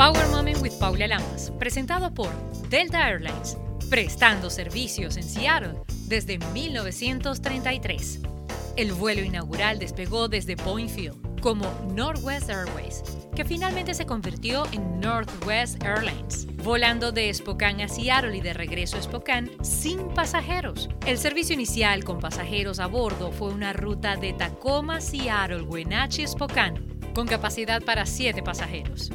Power Moment with Paula Lamas, presentado por Delta Airlines, prestando servicios en Seattle desde 1933. El vuelo inaugural despegó desde Point Field como Northwest Airways, que finalmente se convirtió en Northwest Airlines, volando de Spokane a Seattle y de regreso a Spokane sin pasajeros. El servicio inicial con pasajeros a bordo fue una ruta de Tacoma, Seattle, Wenatchee, Spokane, con capacidad para 7 pasajeros.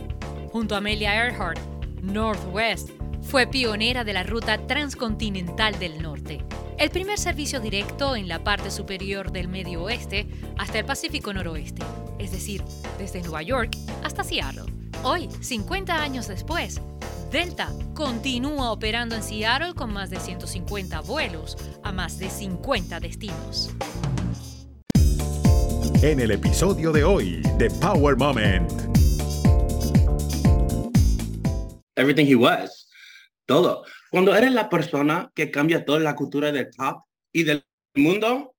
Junto a Amelia Earhart, Northwest fue pionera de la ruta transcontinental del norte, el primer servicio directo en la parte superior del Medio Oeste hasta el Pacífico Noroeste, es decir, desde Nueva York hasta Seattle. Hoy, 50 años después, Delta continúa operando en Seattle con más de 150 vuelos a más de 50 destinos. En el episodio de hoy de Power Moment. Everything he was. Todo. Cuando eres la persona que cambia toda la cultura del pop y del mundo,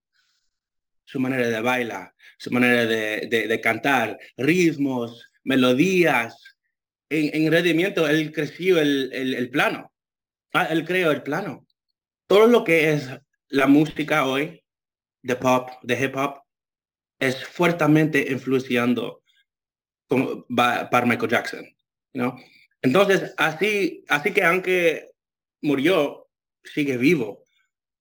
su manera de bailar, su manera de, de, cantar, ritmos, melodías, en, en rendimiento, él creció el, el, el plano. Ah, él creó el plano. Todo lo que es la música hoy, de pop, de hip hop, es fuertemente influenciando para Michael Jackson. ¿no? Entonces, así, así que aunque murió, sigue vivo.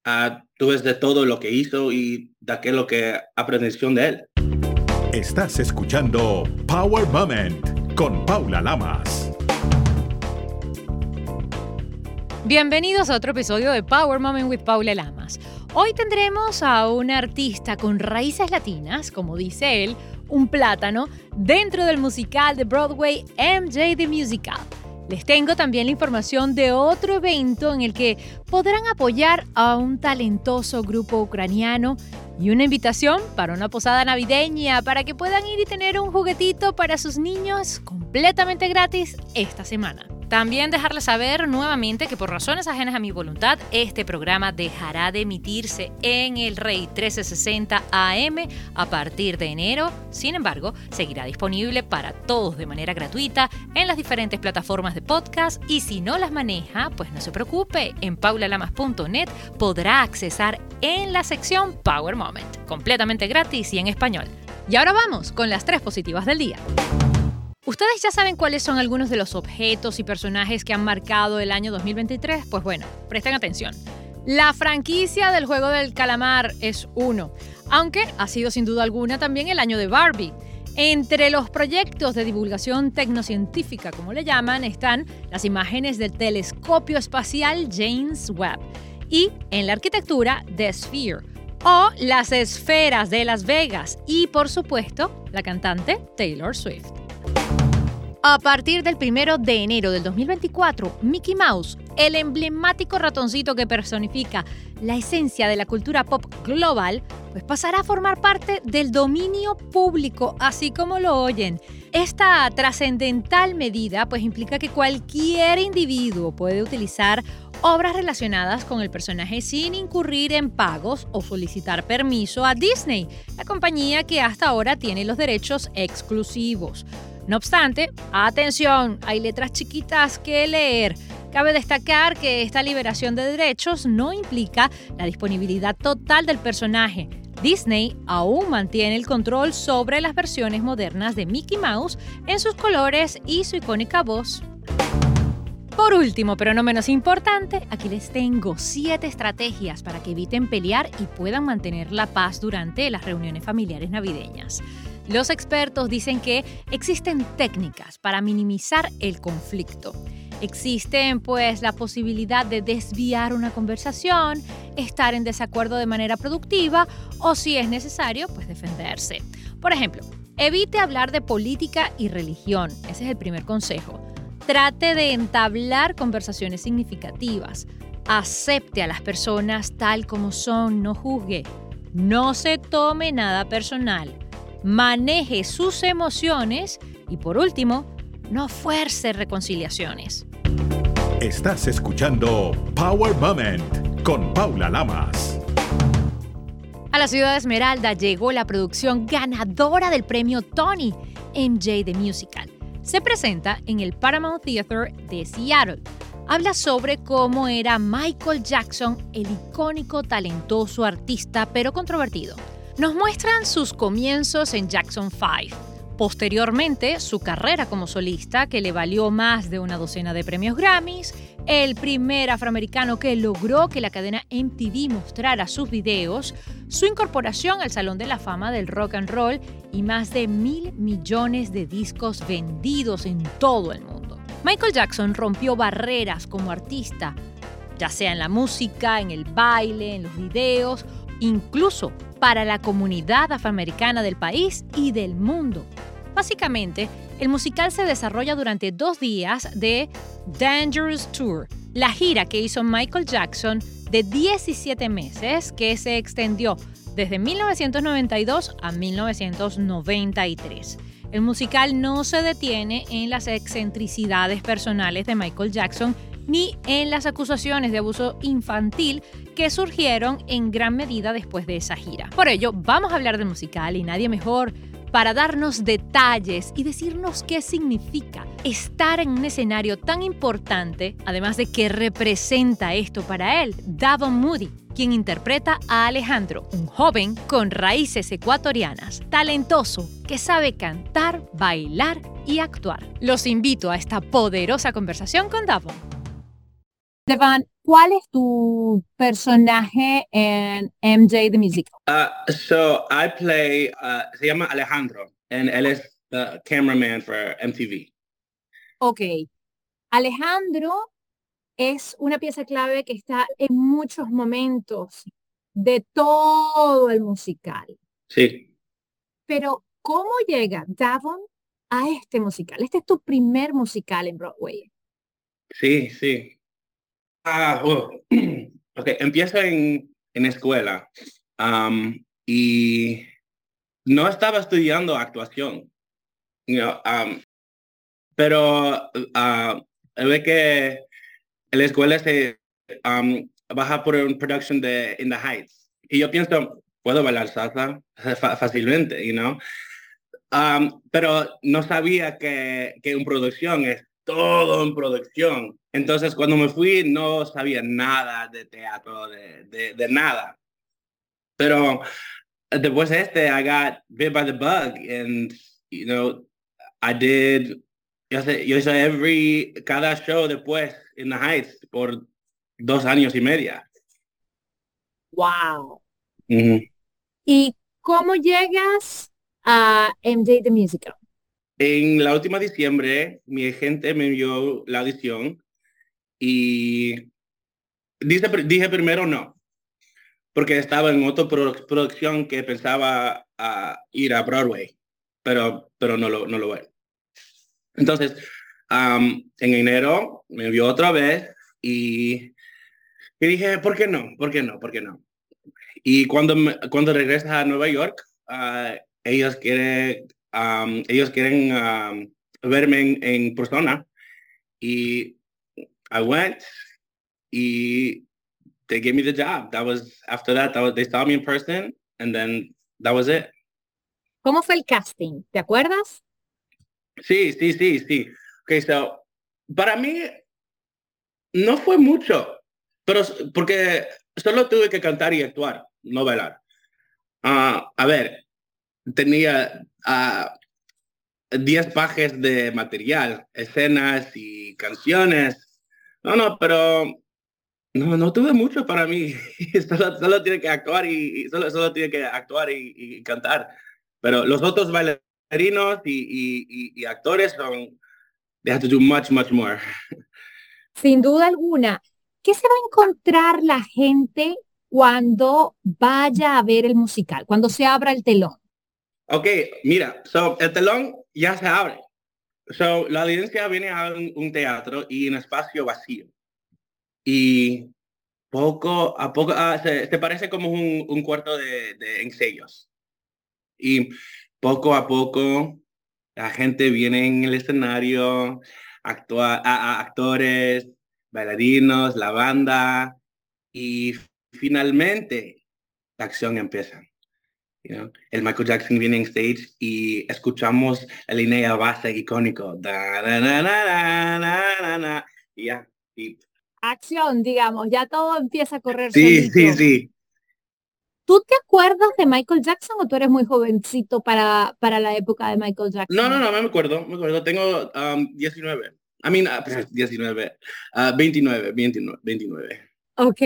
Uh, tú ves de todo lo que hizo y de aquello que aprendió de él. Estás escuchando Power Moment con Paula Lamas. Bienvenidos a otro episodio de Power Moment with Paula Lamas. Hoy tendremos a un artista con raíces latinas, como dice él, un plátano, dentro del musical de Broadway MJ the Musical. Les tengo también la información de otro evento en el que podrán apoyar a un talentoso grupo ucraniano y una invitación para una posada navideña para que puedan ir y tener un juguetito para sus niños completamente gratis esta semana. También dejarles saber nuevamente que por razones ajenas a mi voluntad, este programa dejará de emitirse en el Rey 1360 AM a partir de enero. Sin embargo, seguirá disponible para todos de manera gratuita en las diferentes plataformas de podcast y si no las maneja, pues no se preocupe, en paulalamas.net podrá accesar en la sección Power Moment, completamente gratis y en español. Y ahora vamos con las tres positivas del día. ¿Ustedes ya saben cuáles son algunos de los objetos y personajes que han marcado el año 2023? Pues bueno, presten atención. La franquicia del juego del calamar es uno, aunque ha sido sin duda alguna también el año de Barbie. Entre los proyectos de divulgación tecnocientífica, como le llaman, están las imágenes del telescopio espacial James Webb y en la arquitectura The Sphere o las esferas de Las Vegas y por supuesto la cantante Taylor Swift. A partir del primero de enero del 2024, Mickey Mouse, el emblemático ratoncito que personifica la esencia de la cultura pop global, pues pasará a formar parte del dominio público, así como lo oyen. Esta trascendental medida pues implica que cualquier individuo puede utilizar obras relacionadas con el personaje sin incurrir en pagos o solicitar permiso a Disney, la compañía que hasta ahora tiene los derechos exclusivos. No obstante, atención, hay letras chiquitas que leer. Cabe destacar que esta liberación de derechos no implica la disponibilidad total del personaje. Disney aún mantiene el control sobre las versiones modernas de Mickey Mouse en sus colores y su icónica voz. Por último, pero no menos importante, aquí les tengo 7 estrategias para que eviten pelear y puedan mantener la paz durante las reuniones familiares navideñas. Los expertos dicen que existen técnicas para minimizar el conflicto. Existen pues la posibilidad de desviar una conversación, estar en desacuerdo de manera productiva o si es necesario pues defenderse. Por ejemplo, evite hablar de política y religión. Ese es el primer consejo. Trate de entablar conversaciones significativas. Acepte a las personas tal como son, no juzgue. No se tome nada personal maneje sus emociones y por último, no fuerce reconciliaciones. Estás escuchando Power Moment con Paula Lamas. A la ciudad de Esmeralda llegó la producción ganadora del premio Tony, MJ The Musical. se presenta en el Paramount Theater de Seattle. Habla sobre cómo era Michael Jackson, el icónico, talentoso artista, pero controvertido. Nos muestran sus comienzos en Jackson 5 Posteriormente, su carrera como solista, que le valió más de una docena de premios Grammys, el primer afroamericano que logró que la cadena MTV mostrara sus videos, su incorporación al Salón de la Fama del Rock and Roll y más de mil millones de discos vendidos en todo el mundo. Michael Jackson rompió barreras como artista, ya sea en la música, en el baile, en los videos, incluso para la comunidad afroamericana del país y del mundo. Básicamente, el musical se desarrolla durante dos días de Dangerous Tour, la gira que hizo Michael Jackson de 17 meses que se extendió desde 1992 a 1993. El musical no se detiene en las excentricidades personales de Michael Jackson ni en las acusaciones de abuso infantil que surgieron en gran medida después de esa gira. Por ello, vamos a hablar del musical y nadie mejor para darnos detalles y decirnos qué significa estar en un escenario tan importante, además de qué representa esto para él, Davon Moody, quien interpreta a Alejandro, un joven con raíces ecuatorianas, talentoso, que sabe cantar, bailar y actuar. Los invito a esta poderosa conversación con Davon. Devon, ¿cuál es tu personaje en MJ the Musical? Uh, so I play, uh, se llama Alejandro, and él es the cameraman for MTV. Ok. Alejandro es una pieza clave que está en muchos momentos de todo el musical. Sí. Pero, ¿cómo llega Davon a este musical? Este es tu primer musical en Broadway. Sí, sí. Ah, oh. ok, empiezo en, en escuela um, y no estaba estudiando actuación, you know, um, pero uh, ve que en la escuela se um, baja por un production de In the Heights y yo pienso, puedo bailar salsa fácilmente, you know, pero no sabía que, que una producción es todo en producción. Entonces, cuando me fui, no sabía nada de teatro, de, de, de nada. Pero después de este, I got bit by the bug and, you know, I did, yo, sé, yo hice every, cada show después en The Heights por dos años y media. Wow. ¿Y cómo llegas a MJ The Musical? En la última diciembre, mi agente me envió la audición y dije, dije primero no, porque estaba en otra producción que pensaba a ir a Broadway, pero, pero no, lo, no lo voy. Entonces, en enero me envió otra vez y, y, dije, ¿por qué no? ¿Por qué no? ¿Por qué no? Y cuando, cuando regresa a Nueva York, uh, ellos quieren, ellos quieren verme en, en persona y I went y they gave me the job. That was after that, that was, they saw me in person and then that was it. ¿Cómo fue el casting? ¿Te acuerdas? Sí, sí, sí, sí. Okay, so para mí no fue mucho, pero porque solo tuve que cantar y actuar, no bailar. Uh, a ver, tenía uh, 10 pajes de material, escenas y canciones no, no, pero no, no tuve mucho para mí. solo, solo tiene que actuar y, solo, solo tiene que actuar y, cantar. Pero los otros bailarinos y, y, actores son, they have to do much, much more. Sin duda alguna. ¿Qué se va a encontrar la gente cuando vaya a ver el musical, cuando se abra el telón? Ok, mira, so, el telón ya se abre. So, la audiencia viene a un, teatro y un espacio vacío. Y poco a poco, ah, se, parece como un, un cuarto de, de, ensayos. Y poco a poco la gente viene en el escenario, actúa, a, actores, bailarinos, la banda, y finalmente la acción empieza. You know? El Michael Jackson viene en stage y escuchamos el línea base icónico. Da, da, da, da, da, da, y ya. Y... Acción, digamos, ya todo empieza a correr. Sí, sí, sí. ¿Tú te acuerdas de Michael Jackson o tú eres muy jovencito para, para la época de Michael Jackson? No, no, no, me acuerdo, me acuerdo. Tengo 19. I mean, 19. 29, 29, 29. Ok.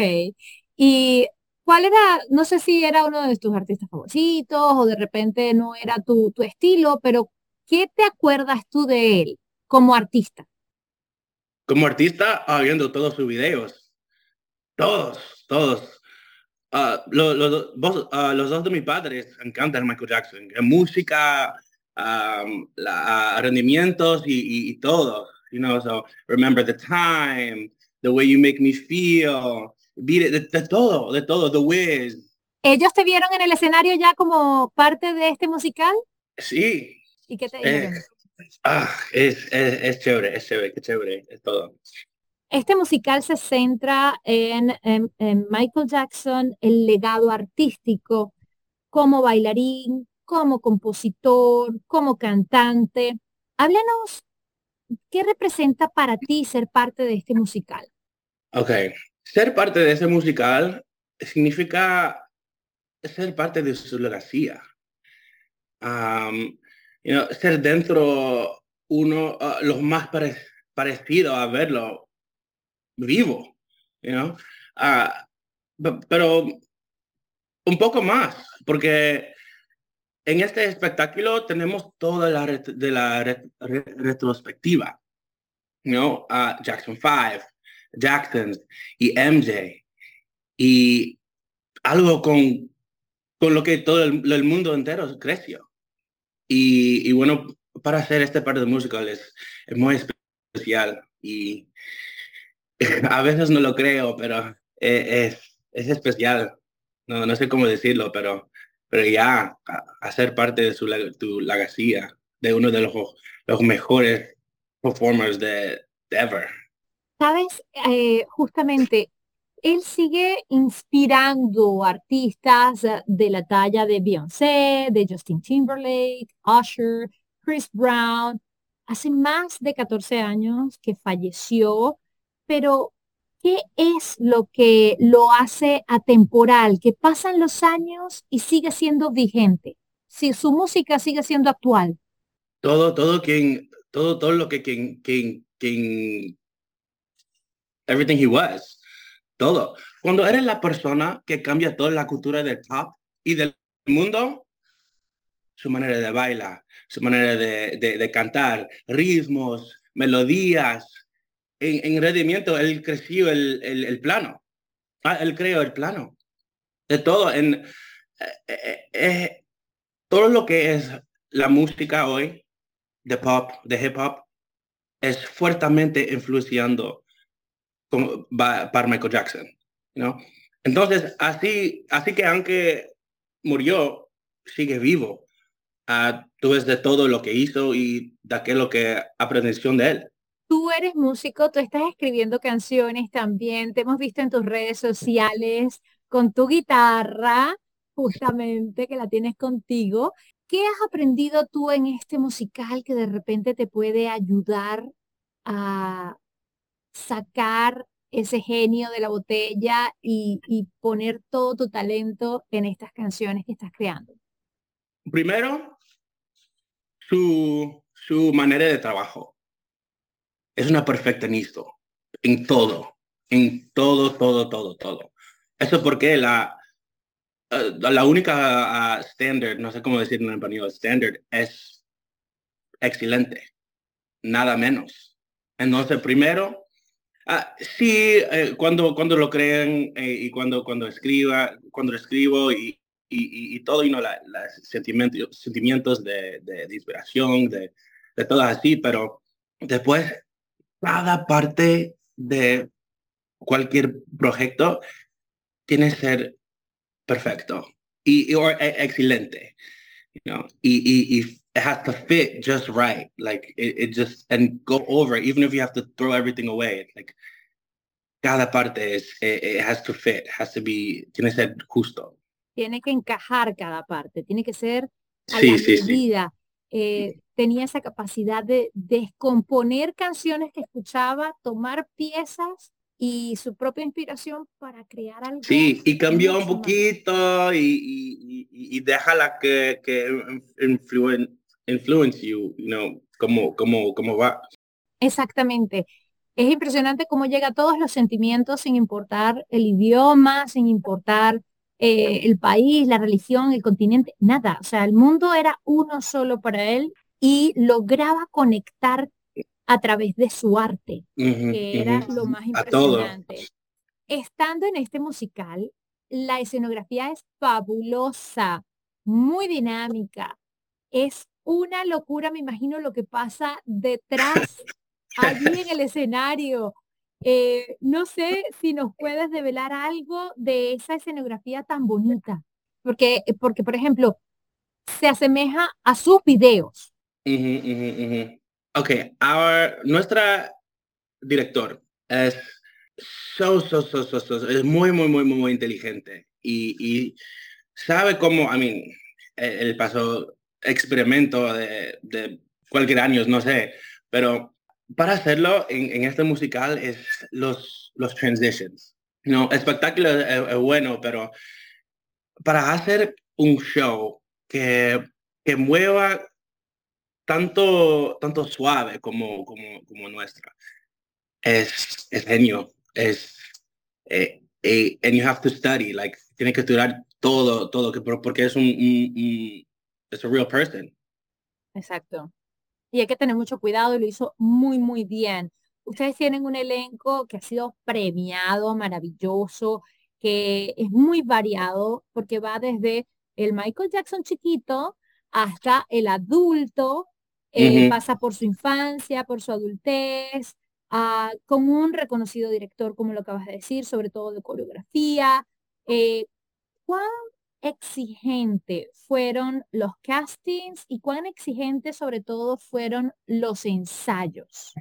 Y ¿Cuál era, no sé si era uno de tus artistas favoritos o de repente no era tu, tu estilo, pero ¿qué te acuerdas tú de él como artista? Como artista, ah, viendo todos sus videos. Todos, todos. Vos, uh, los dos de mis padres encantan Michael Jackson. En música, rendimientos y, y, y, todo. You know, so remember the time, the way you make me feel de, todo, de todo, The Wiz. ¿Ellos te vieron en el escenario ya como parte de este musical? Sí. ¿Y qué te dijeron? ah, es, es, es, chévere, es chévere, qué chévere, es todo. Este musical se centra en, en, en Michael Jackson, el legado artístico, como bailarín, como compositor, como cantante. Háblanos, ¿qué representa para ti ser parte de este musical? Ok, ser parte de ese musical significa ser parte de su legacía. ser dentro uno, uh, los más parecidos a verlo vivo, ah, pero un poco más, porque en este espectáculo tenemos toda la de la retrospectiva, uh, Jackson 5, Jackson y MJ y algo con, con lo que todo el, mundo entero creció. Y, bueno, para hacer este parte de musical es, muy especial y a veces no lo creo, pero e, es, es, especial. No, no sé cómo decirlo, pero, pero ya hacer parte de su tu legacía, de uno de los, los mejores performers de, de ever. Sabes, eh, justamente, él sigue inspirando artistas de la talla de Beyoncé, de Justin Timberlake, Usher, Chris Brown. Hace más de 14 años que falleció, pero ¿qué es lo que lo hace atemporal? Que pasan los años y sigue siendo vigente. Si su música sigue siendo actual. Todo, todo quien, todo, todo lo que quien, quien, quien everything he was. Todo. Cuando eres la persona que cambia toda la cultura del pop y del mundo, su manera de bailar, su manera de, de, cantar, ritmos, melodías, en, en rendimiento, él creció el, el, el, plano. Ah, él creó el plano. De todo. En, eh, eh, eh, todo lo que es la música hoy, de pop, de hip hop, es fuertemente influenciando como, para Michael Jackson, ¿no? Entonces, así, así que aunque murió, sigue vivo. Uh, tú ves de todo lo que hizo y de aquello que aprendió de él. Tú eres músico, tú estás escribiendo canciones también, te hemos visto en tus redes sociales con tu guitarra, justamente que la tienes contigo. ¿Qué has aprendido tú en este musical que de repente te puede ayudar a sacar ese genio de la botella y, poner todo tu talento en estas canciones que estás creando? Primero, su, su manera de trabajo. Es una perfeccionista en todo, en todo, todo, todo, todo. Eso porque la, eh, la única uh, standard, no sé cómo decirlo en español, standard es excelente, nada menos. Entonces, primero, Ah, sí, eh, cuando, cuando lo creen eh, y cuando, cuando escriba, cuando escribo y, y, todo, y no, los sentimientos, sentimientos de, de, inspiración, de, de todo así, pero después cada parte de cualquier proyecto tiene que ser perfecto y, y e, excelente, you y, y it has to fit just right. Like it, it just and go over, even if you have to throw everything away. Like cada parte es it, it has to fit, has to be, tiene que ser justo. tiene que encajar cada parte, tiene que ser a Sí, la sí, sí. medida. Eh, tenía esa capacidad de descomponer canciones que escuchaba, tomar piezas y su propia inspiración para crear algo Sí, y cambió un poquito y, y, y, y déjala que, que influen, influence you, you know, como, como, como va. Exactamente. Es impresionante cómo llega a todos los sentimientos sin importar el idioma, sin importar eh, el país, la religión, el continente, nada. O sea, el mundo era uno solo para él y lograba conectar a través de su arte, que era lo más impresionante. Estando en este musical, la escenografía es fabulosa, muy dinámica. Es una locura, me imagino lo que pasa detrás, allí en el escenario. Eh, no sé si nos puedes develar algo de esa escenografía tan bonita, porque, porque por ejemplo, se asemeja a sus videos. Ujú. Ok, our, nuestra director es so, so, so, so, es muy, muy, muy, muy, inteligente y, y sabe cómo, mean, él él pasó experimento de, de cualquier año, no sé, pero para hacerlo en, este musical es los, los transitions. No, espectáculo es, es bueno, pero para hacer un show que, que mueva tanto, tanto suave como, como, como nuestra, es, es genio, es, eh, eh, and you have to study, like, tiene que estudiar todo, todo, que, por- porque es un- es a real person. Exacto. Y hay que tener mucho cuidado y lo hizo muy, muy bien. Ustedes tienen un elenco que ha sido premiado, maravilloso, que es muy variado porque va desde el Michael Jackson chiquito hasta el adulto, eh, pasa por su infancia, por su adultez, ah, con un reconocido director, como lo acabas de decir, sobre todo de coreografía. Eh, ¿cuán exigente fueron los castings y cuán exigentes sobre todo fueron los ensayos?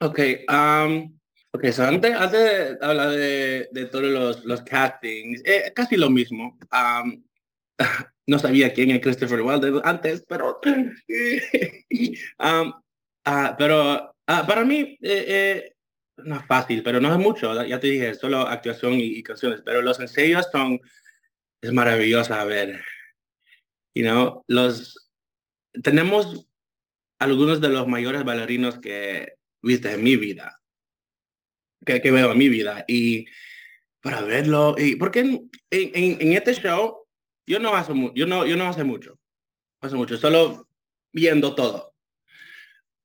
Ok, um, ok, so antes, antes de hablar de, todos los, los castings, eh, casi lo mismo. No sabía quién es Christopher Wilder antes, pero, um, pero ah, para mí eh, eh, no es fácil, pero no es mucho, ya te dije, solo actuación y canciones, pero los ensayos son, es maravilloso a ver. You know, los, tenemos algunos de los mayores bailarinos que viste en mi vida, que, que veo en mi vida, y para verlo, y porque en, este show yo no mucho, yo no, yo no hace mucho, hace mucho, solo viendo todo,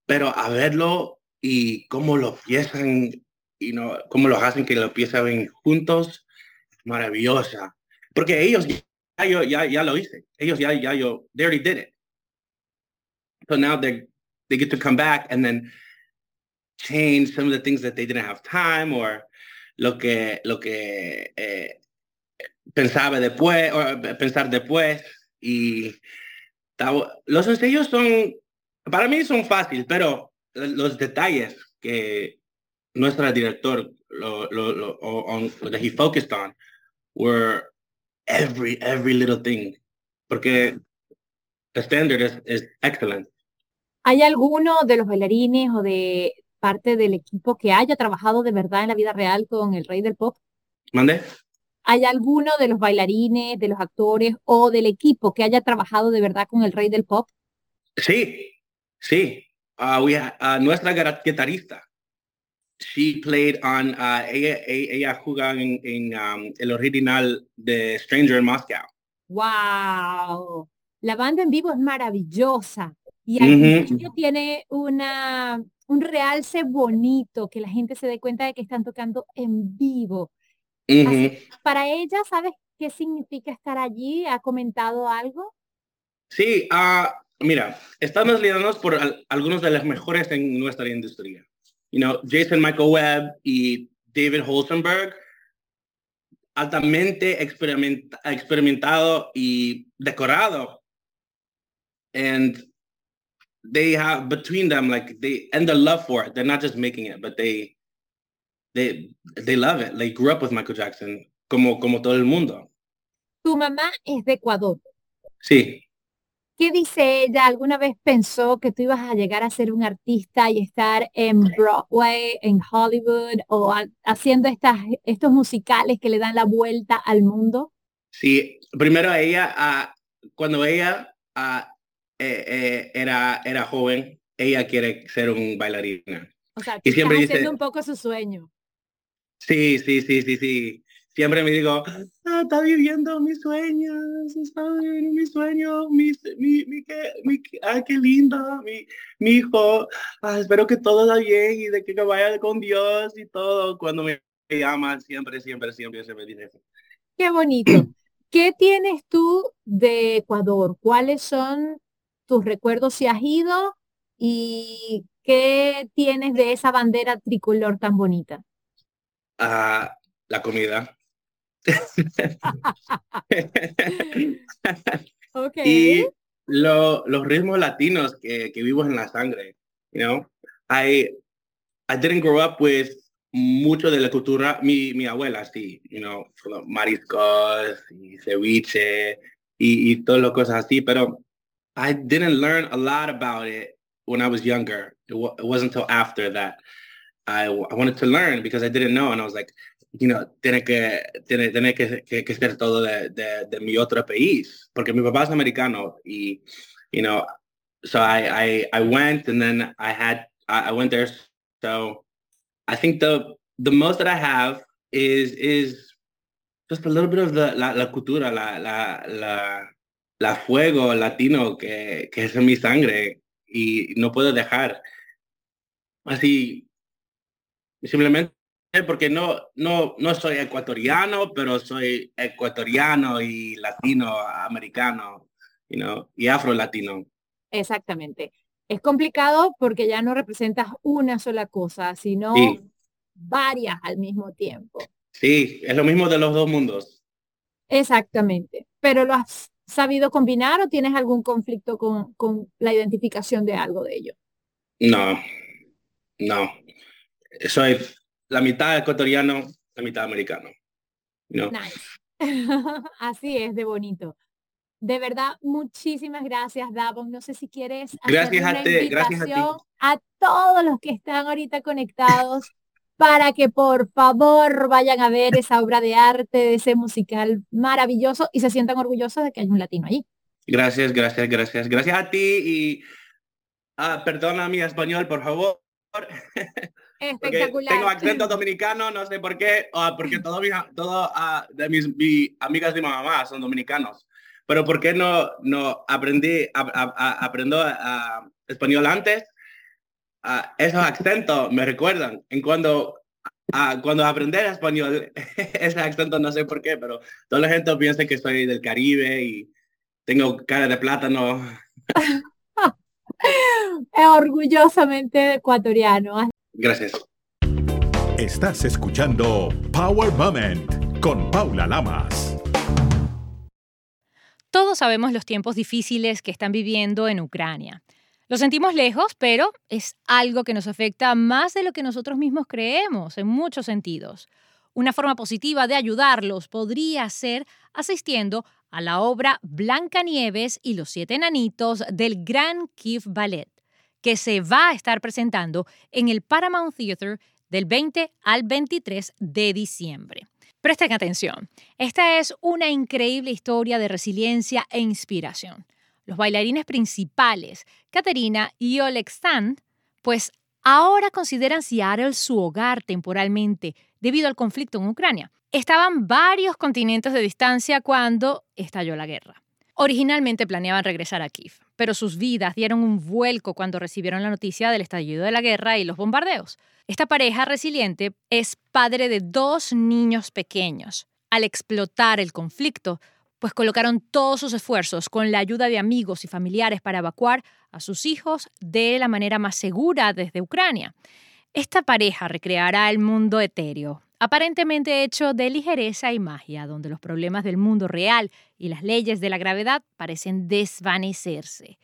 pero a verlo y cómo lo piensan, y no, cómo lo hacen que lo piensan juntos, maravillosa, porque ellos ya, yo, ya, ya lo hice, ellos ya, ya yo, they already did it. So now they they get to come back and then change some of the things that they didn't have time or lo que lo que eh, pensaba después o pensar después y los ensayos son para mí son fáciles pero los detalles que nuestro director lo, lo, on, that he focused on were every every little thing porque the standard is, is excellent ¿Hay alguno de los bailarines o de parte del equipo que haya trabajado de verdad en la vida real con el rey del pop? mande ¿Hay alguno de los bailarines, de los actores o del equipo que haya trabajado de verdad con el rey del pop? Sí, sí. Uh, we uh, nuestra guitar- guitarrista. She played on, uh, ella, ella, ella juega en, en, um, el original de Stranger in Moscow. ¡Wow! La banda en vivo es maravillosa y al tiene una, un realce bonito, que la gente se dé cuenta de que están tocando en vivo. Para ella, ¿sabes qué significa estar allí? ¿Ha comentado algo? Sí, ah, mira, estamos lidiando por al- algunos de los mejores en nuestra industria. You know, Jason Michael Webb y David Holzenberg, altamente experimenta- experimentado y decorado. And they have between them like they and the love for it. They're not just making it, but they they they love it. They grew up with Michael Jackson como como todo el mundo. Tu mamá es de Ecuador. Sí. ¿Qué dice ella? ¿Alguna vez pensó que tú ibas a llegar a ser un artista y estar en Broadway, en Hollywood o haciendo estas, estos musicales que le dan la vuelta al mundo? Sí, primero ella, ah, cuando ella ah, eh, eh, era, era joven, ella quiere ser un bailarina. O sea, y siempre dice, un poco su sueño. Sí, sí, sí, sí, sí. Siempre me digo, ah, está viviendo mis sueños, está viviendo mis sueños, mi, mi, mi, qué, mi, qué lindo, mi, mi hijo, ah, espero que todo vaya bien y de que vaya con Dios y todo. Cuando me llama, siempre, siempre, siempre se me dice eso. Qué bonito. ¿Qué tienes tú de Ecuador? ¿Cuáles son tus recuerdos si has ido? ¿Y qué tienes de esa bandera tricolor tan bonita? Ah, la comida. okay. Y lo, los ritmos latinos que, que en la sangre. You know, I, I didn't grow up with mucho de la cultura, mi, mi abuela, sí, you know, mariscos y ceviche y, y todas las cosas así, pero I didn't learn a lot about it when I was younger. It, it wasn't until after that I, I wanted to learn because I didn't know, and I was like, you know, tiene que, tiene, tiene que, que, que ser todo de, de, de, mi otro país, porque mi papá es americano, y, you know, so I, I, I went, and then I had, I, I went there, so I think the, the most that I have is, is just a little bit of the, la, la cultura, la, la, la, la fuego latino que, que es en mi sangre, y no puedo dejar. Así, simplemente porque no, no, no soy ecuatoriano, pero soy ecuatoriano y latinoamericano, you know, y afro-latino. Exactamente. Es complicado porque ya no representas una sola cosa, sino varias al mismo tiempo. Sí, es lo mismo de los dos mundos. Exactamente. Pero lo has sabido combinar o tienes algún conflicto con, con la identificación de algo de ello? No, no. Soy la mitad ecuatoriano, la mitad americano. Nice. Así es de bonito. De verdad, muchísimas gracias, Davon. No sé si quieres gracias a ti, gracias a, ti. a todos los que están ahorita conectados para que por favor vayan a ver esa obra de arte, de ese musical maravilloso y se sientan orgullosos de que hay un latino allí. Gracias, gracias, gracias. Gracias a ti y uh, perdona mi español, por favor. Espectacular. tengo acento dominicano, no sé por qué, porque todo, todo uh, de mis, amigas de mi mamá son dominicanos. Pero ¿por qué no, no aprendí, a, a, aprendo a, español antes? esos acentos me recuerdan en cuando cuando aprendí español, ese acento no sé por qué, pero toda la gente piensa que soy del Caribe y tengo cara de plátano. Orgullosamente ecuatoriano. Gracias. Estás escuchando Power Moment con Paula Lamas. Todos sabemos los tiempos difíciles que están viviendo en Ucrania. Lo sentimos lejos, pero es algo que nos afecta más de lo que nosotros mismos creemos en muchos sentidos. Una forma positiva de ayudarlos podría ser asistiendo a la obra Blancanieves y los siete enanitos del Gran Kiev Ballet que se va a estar presentando en el Paramount Theater del 20 al 23 de diciembre. Presten atención, esta es una increíble historia de resiliencia e inspiración. Los bailarines principales, Katerina y Oleg Stan, pues ahora consideran Seattle su hogar temporalmente debido al conflicto en Ucrania. Estaban varios continentes de distancia cuando estalló la guerra. Originalmente planeaban regresar a Kiev, pero sus vidas dieron un vuelco cuando recibieron la noticia del estallido de la guerra y los bombardeos. Esta pareja resiliente es padre de dos niños pequeños. Al explotar el conflicto, pues colocaron todos sus esfuerzos con la ayuda de amigos y familiares para evacuar a sus hijos de la manera más segura desde Ucrania. Esta pareja recreará el mundo etéreo, aparentemente hecho de ligereza y magia, donde los problemas del mundo real y las leyes de la gravedad parecen desvanecerse.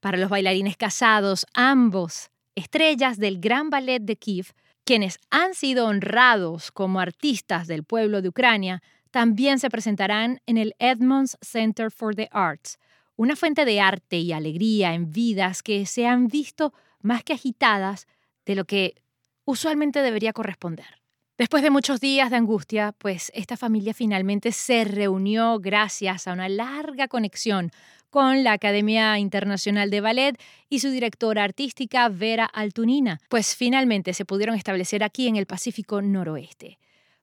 Para los bailarines casados, ambos, estrellas del Gran Ballet de Kiev, quienes han sido honrados como artistas del pueblo de Ucrania, también se presentarán en el Edmonds Center for the Arts, una fuente de arte y alegría en vidas que se han visto más que agitadas de lo que usualmente debería corresponder. Después de muchos días de angustia, pues esta familia finalmente se reunió gracias a una larga conexión con la Academia Internacional de Ballet y su directora artística Vera Altunina, pues finalmente se pudieron establecer aquí en el Pacífico Noroeste.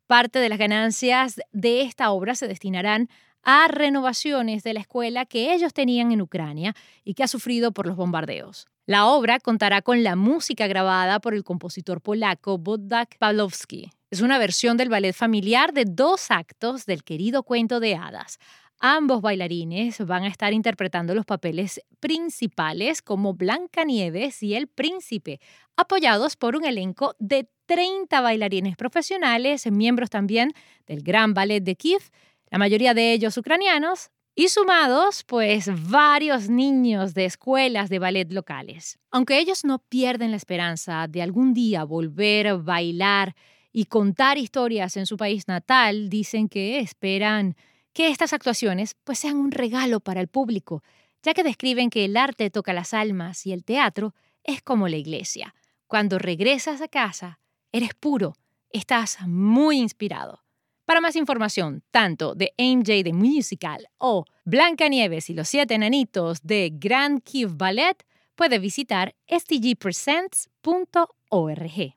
Parte de las ganancias de esta obra se destinarán a renovaciones de la escuela que ellos tenían en Ucrania y que ha sufrido por los bombardeos. La obra contará con la música grabada por el compositor polaco Bodak Pawlowski. Es una versión del ballet familiar de dos actos del querido cuento de hadas. Ambos bailarines van a estar interpretando los papeles principales como Blancanieves y el Príncipe, apoyados por un elenco de 30 bailarines profesionales, miembros también del Gran Ballet de Kiev, la mayoría de ellos ucranianos, y sumados, pues, varios niños de escuelas de ballet locales. Aunque ellos no pierden la esperanza de algún día volver a bailar y contar historias en su país natal, dicen que esperan que estas actuaciones pues sean un regalo para el público, ya que describen que el arte toca las almas y el teatro es como la iglesia. Cuando regresas a casa, eres puro, estás muy inspirado. Para más información, tanto de MJ de Musical o Blancanieves y los siete enanitos de Grand Kiev Ballet, puede visitar stgpresents.org.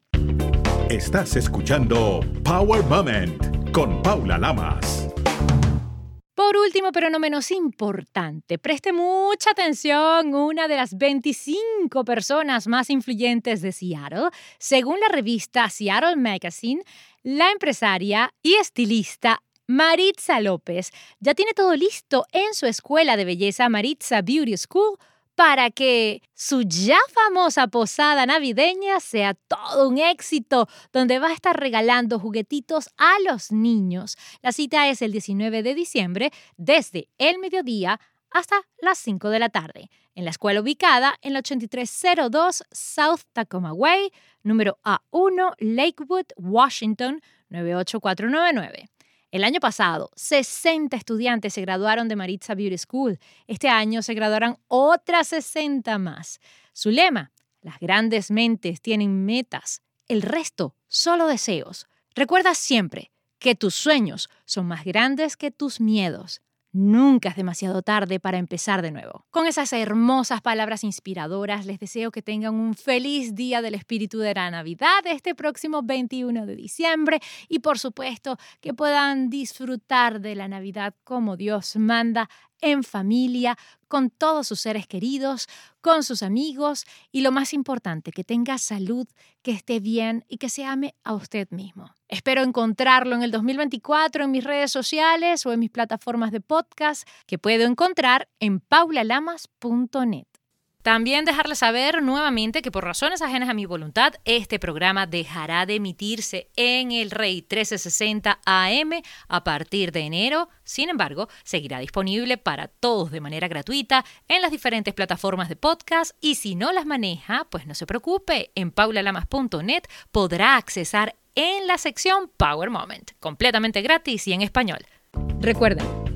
Estás escuchando Power Moment con Paula Lamas. Por último, pero no menos importante, preste mucha atención, una de las 25 personas más influyentes de Seattle, según la revista Seattle Magazine, la empresaria y estilista Maritza López ya tiene todo listo en su escuela de belleza Maritza Beauty School para que su ya famosa posada navideña sea todo un éxito, donde va a estar regalando juguetitos a los niños. La cita es el 19 de diciembre, desde el mediodía hasta las 5 de la tarde, en la escuela ubicada en la 8302 South Tacoma Way, número A1, Lakewood, Washington, 98499. El año pasado, 60 estudiantes se graduaron de Maritza Beauty School. Este año se graduarán otras 60 más. Su lema, las grandes mentes tienen metas, el resto solo deseos. Recuerda siempre que tus sueños son más grandes que tus miedos. Nunca es demasiado tarde para empezar de nuevo. Con esas hermosas palabras inspiradoras, les deseo que tengan un feliz día del espíritu de la Navidad este próximo 21 de diciembre y por supuesto que puedan disfrutar de la Navidad como Dios manda en familia, con todos sus seres queridos, con sus amigos y lo más importante, que tenga salud, que esté bien y que se ame a usted mismo. Espero encontrarlo en el 2024 en mis redes sociales o en mis plataformas de podcast que puedo encontrar en paulalamas.net. También dejarles saber nuevamente que por razones ajenas a mi voluntad, este programa dejará de emitirse en el Rey 1360 AM a partir de enero. Sin embargo, seguirá disponible para todos de manera gratuita en las diferentes plataformas de podcast y si no las maneja, pues no se preocupe, en paulalamas.net podrá accesar en la sección Power Moment, completamente gratis y en español. Recuerden,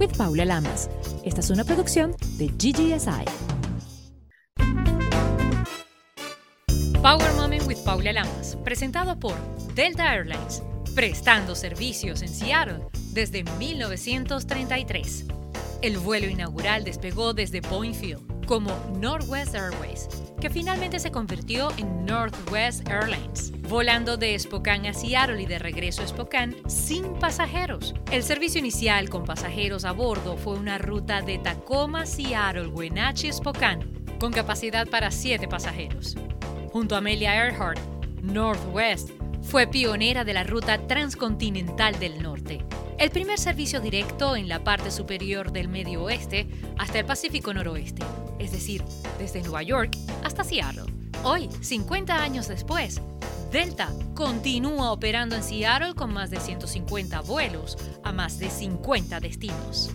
with Paula Lamas. Esta es una producción de GGSI. Power Moment with Paula Lamas, presentado por Delta Airlines, prestando servicios en Seattle desde 1933. El vuelo inaugural despegó desde Boeing Field como Northwest Airways, que finalmente se convirtió en Northwest Airlines, volando de Spokane a Seattle y de regreso a Spokane sin pasajeros. El servicio inicial con pasajeros a bordo fue una ruta de Tacoma, Seattle, Wenatchee, Spokane, con capacidad para 7 pasajeros. Junto a Amelia Earhart, Northwest fue pionera de la ruta transcontinental del norte el primer servicio directo en la parte superior del Medio Oeste hasta el Pacífico Noroeste, es decir, desde Nueva York hasta Seattle. Hoy, 50 años después, Delta continúa operando en Seattle con más de 150 vuelos a más de 50 destinos.